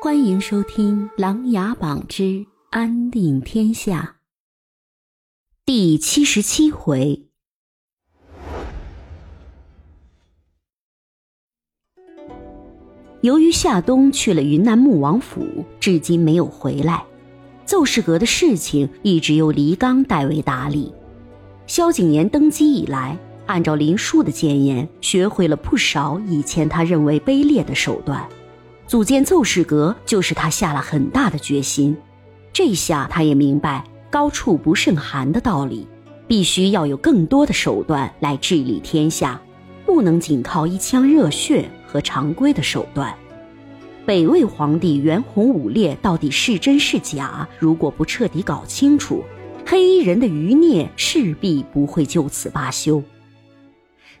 欢迎收听《琅琊榜之安定天下》第七十七回。由于夏冬去了云南穆王府，至今没有回来，奏事阁的事情一直由黎刚代为打理。萧景琰登基以来，按照林殊的谏言，学会了不少以前他认为卑劣的手段。组建奏事阁，就是他下了很大的决心。这下他也明白“高处不胜寒”的道理，必须要有更多的手段来治理天下，不能仅靠一腔热血和常规的手段。北魏皇帝袁弘武烈到底是真是假？如果不彻底搞清楚，黑衣人的余孽势必不会就此罢休。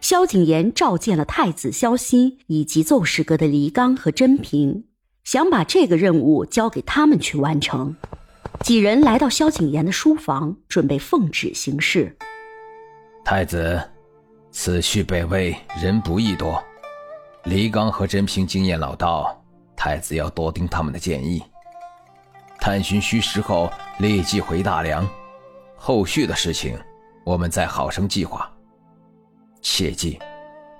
萧景琰召见了太子萧欣以及奏事阁的黎刚和甄平，想把这个任务交给他们去完成。几人来到萧景琰的书房，准备奉旨行事。太子，此去北魏人不易多，黎刚和甄平经验老道，太子要多听他们的建议。探寻虚实后，立即回大梁。后续的事情，我们再好生计划。切记，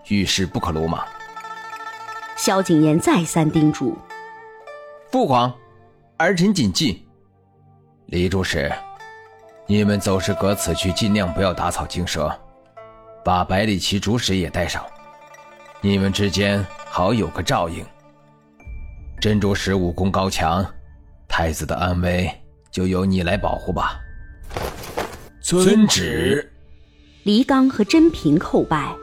遇事不可鲁莽。萧景琰再三叮嘱：“父皇，儿臣谨记。”李主使，你们走时隔此去尽量不要打草惊蛇，把百里奇主使也带上，你们之间好有个照应。甄主使武功高强，太子的安危就由你来保护吧。遵旨。黎刚和甄平叩拜。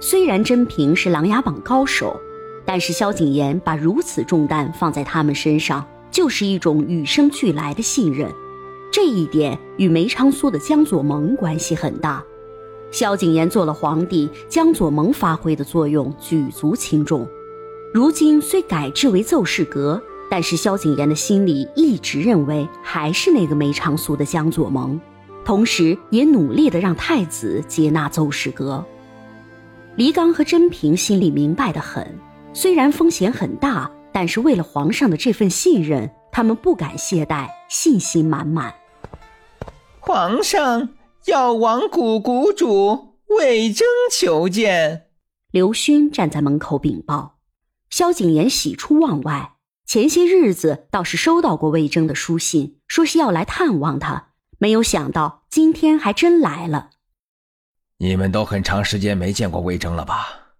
虽然甄平是琅琊榜高手，但是萧景琰把如此重担放在他们身上，就是一种与生俱来的信任。这一点与梅长苏的江左盟关系很大。萧景琰做了皇帝，江左盟发挥的作用举足轻重。如今虽改制为奏事阁，但是萧景琰的心里一直认为还是那个梅长苏的江左盟。同时，也努力的让太子接纳奏事阁。黎刚和甄平心里明白的很，虽然风险很大，但是为了皇上的这份信任，他们不敢懈怠，信心满满。皇上，药王谷谷主魏征求见。刘勋站在门口禀报。萧景琰喜出望外，前些日子倒是收到过魏征的书信，说是要来探望他。没有想到今天还真来了。你们都很长时间没见过魏征了吧？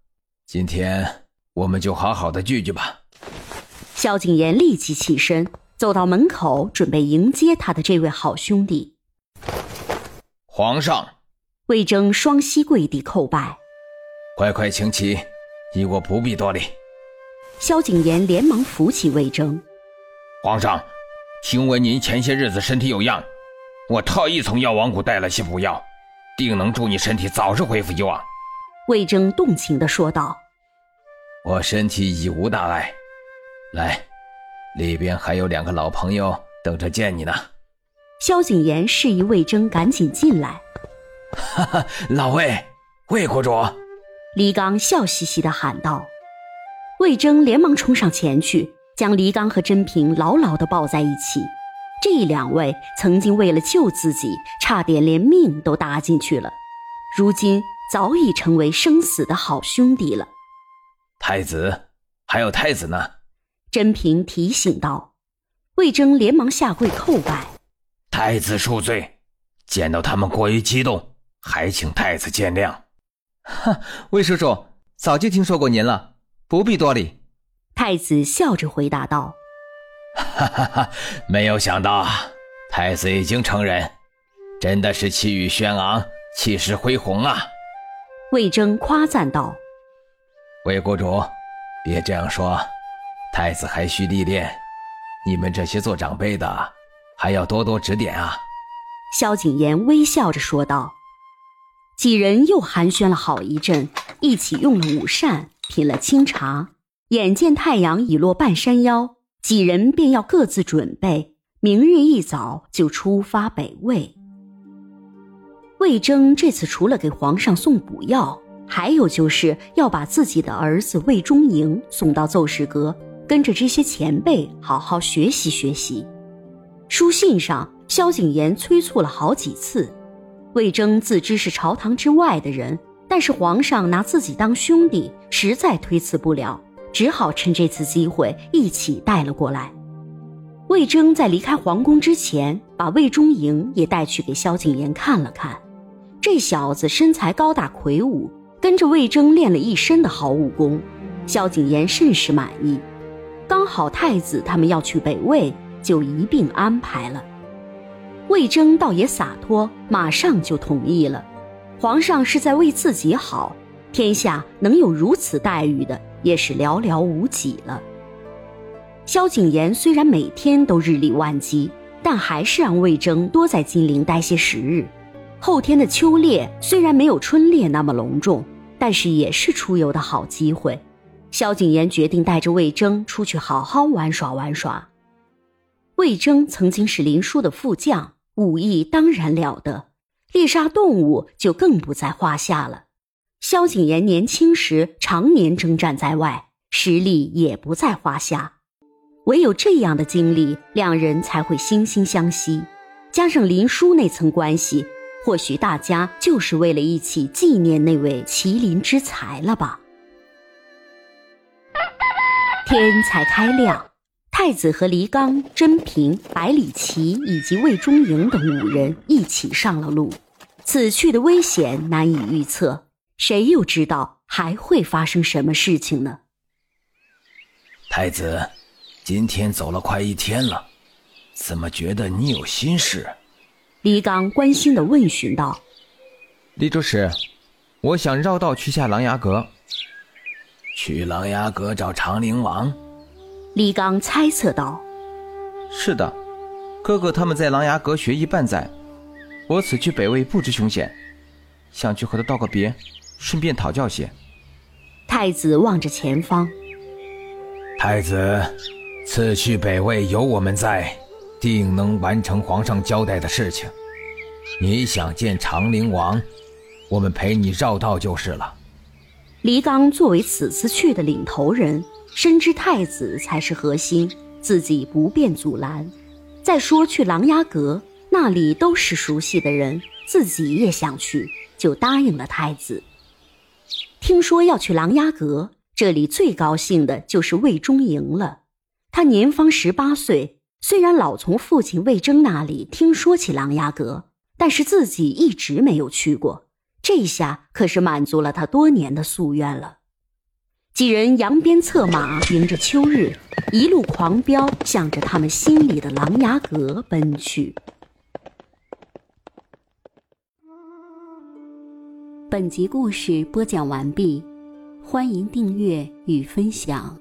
今天我们就好好的聚聚吧。萧景琰立即起身，走到门口，准备迎接他的这位好兄弟。皇上，魏征双膝跪地叩拜。快快请起，你我不必多礼。萧景琰连忙扶起魏征。皇上，听闻您前些日子身体有恙。我特意从药王谷带了些补药，定能助你身体早日恢复以往。”魏征动情的说道。“我身体已无大碍，来，里边还有两个老朋友等着见你呢。”萧景琰示意魏征赶紧进来。“哈哈，老魏，魏国主！”黎刚笑嘻嘻的喊道。魏征连忙冲上前去，将黎刚和甄平牢牢的抱在一起。这两位曾经为了救自己，差点连命都搭进去了，如今早已成为生死的好兄弟了。太子，还有太子呢？甄平提醒道。魏征连忙下跪叩拜。太子恕罪，见到他们过于激动，还请太子见谅。哈，魏叔叔早就听说过您了，不必多礼。太子笑着回答道。哈哈哈！没有想到，太子已经成人，真的是气宇轩昂，气势恢宏啊！魏征夸赞道：“魏国主，别这样说，太子还需历练，你们这些做长辈的，还要多多指点啊！”萧景琰微笑着说道。几人又寒暄了好一阵，一起用了午膳，品了清茶。眼见太阳已落半山腰。几人便要各自准备，明日一早就出发北魏。魏征这次除了给皇上送补药，还有就是要把自己的儿子魏忠营送到奏事阁，跟着这些前辈好好学习学习。书信上，萧景琰催促了好几次。魏征自知是朝堂之外的人，但是皇上拿自己当兄弟，实在推辞不了，只好趁这次机会一起带了过来。魏征在离开皇宫之前，把魏忠营也带去给萧景琰看了看。这小子身材高大魁梧，跟着魏征练了一身的好武功，萧景琰甚是满意。刚好太子他们要去北魏，就一并安排了。魏征倒也洒脱，马上就同意了。皇上是在为自己好，天下能有如此待遇的，也是寥寥无几了。萧景琰虽然每天都日理万机，但还是让魏征多在金陵待些时日。后天的秋猎虽然没有春猎那么隆重，但是也是出游的好机会。萧景琰决定带着魏征出去好好玩耍玩耍。魏征曾经是林殊的副将，武艺当然了得，猎杀动物就更不在话下了。萧景琰年轻时常年征战在外，实力也不在话下。唯有这样的经历，两人才会惺惺相惜。加上林殊那层关系，或许大家就是为了一起纪念那位麒麟之才了吧。天才开亮，太子和黎刚、甄平、百里奇以及魏忠营等五人一起上了路。此去的危险难以预测，谁又知道还会发生什么事情呢？太子。今天走了快一天了，怎么觉得你有心事？李刚关心的问询道：“李主使，我想绕道去下琅琊阁。去琅琊阁找长陵王？”李刚猜测道：“是的，哥哥他们在琅琊阁学艺半载，我此去北魏不知凶险，想去和他道个别，顺便讨教些。”太子望着前方，太子。此去北魏有我们在，定能完成皇上交代的事情。你想见长陵王，我们陪你绕道就是了。黎刚作为此次去的领头人，深知太子才是核心，自己不便阻拦。再说去琅琊阁，那里都是熟悉的人，自己也想去，就答应了太子。听说要去琅琊阁，这里最高兴的就是魏忠营了。他年方十八岁，虽然老从父亲魏征那里听说起琅琊阁，但是自己一直没有去过。这下可是满足了他多年的夙愿了。几人扬鞭策马，迎着秋日，一路狂飙，向着他们心里的琅琊阁奔去。本集故事播讲完毕，欢迎订阅与分享。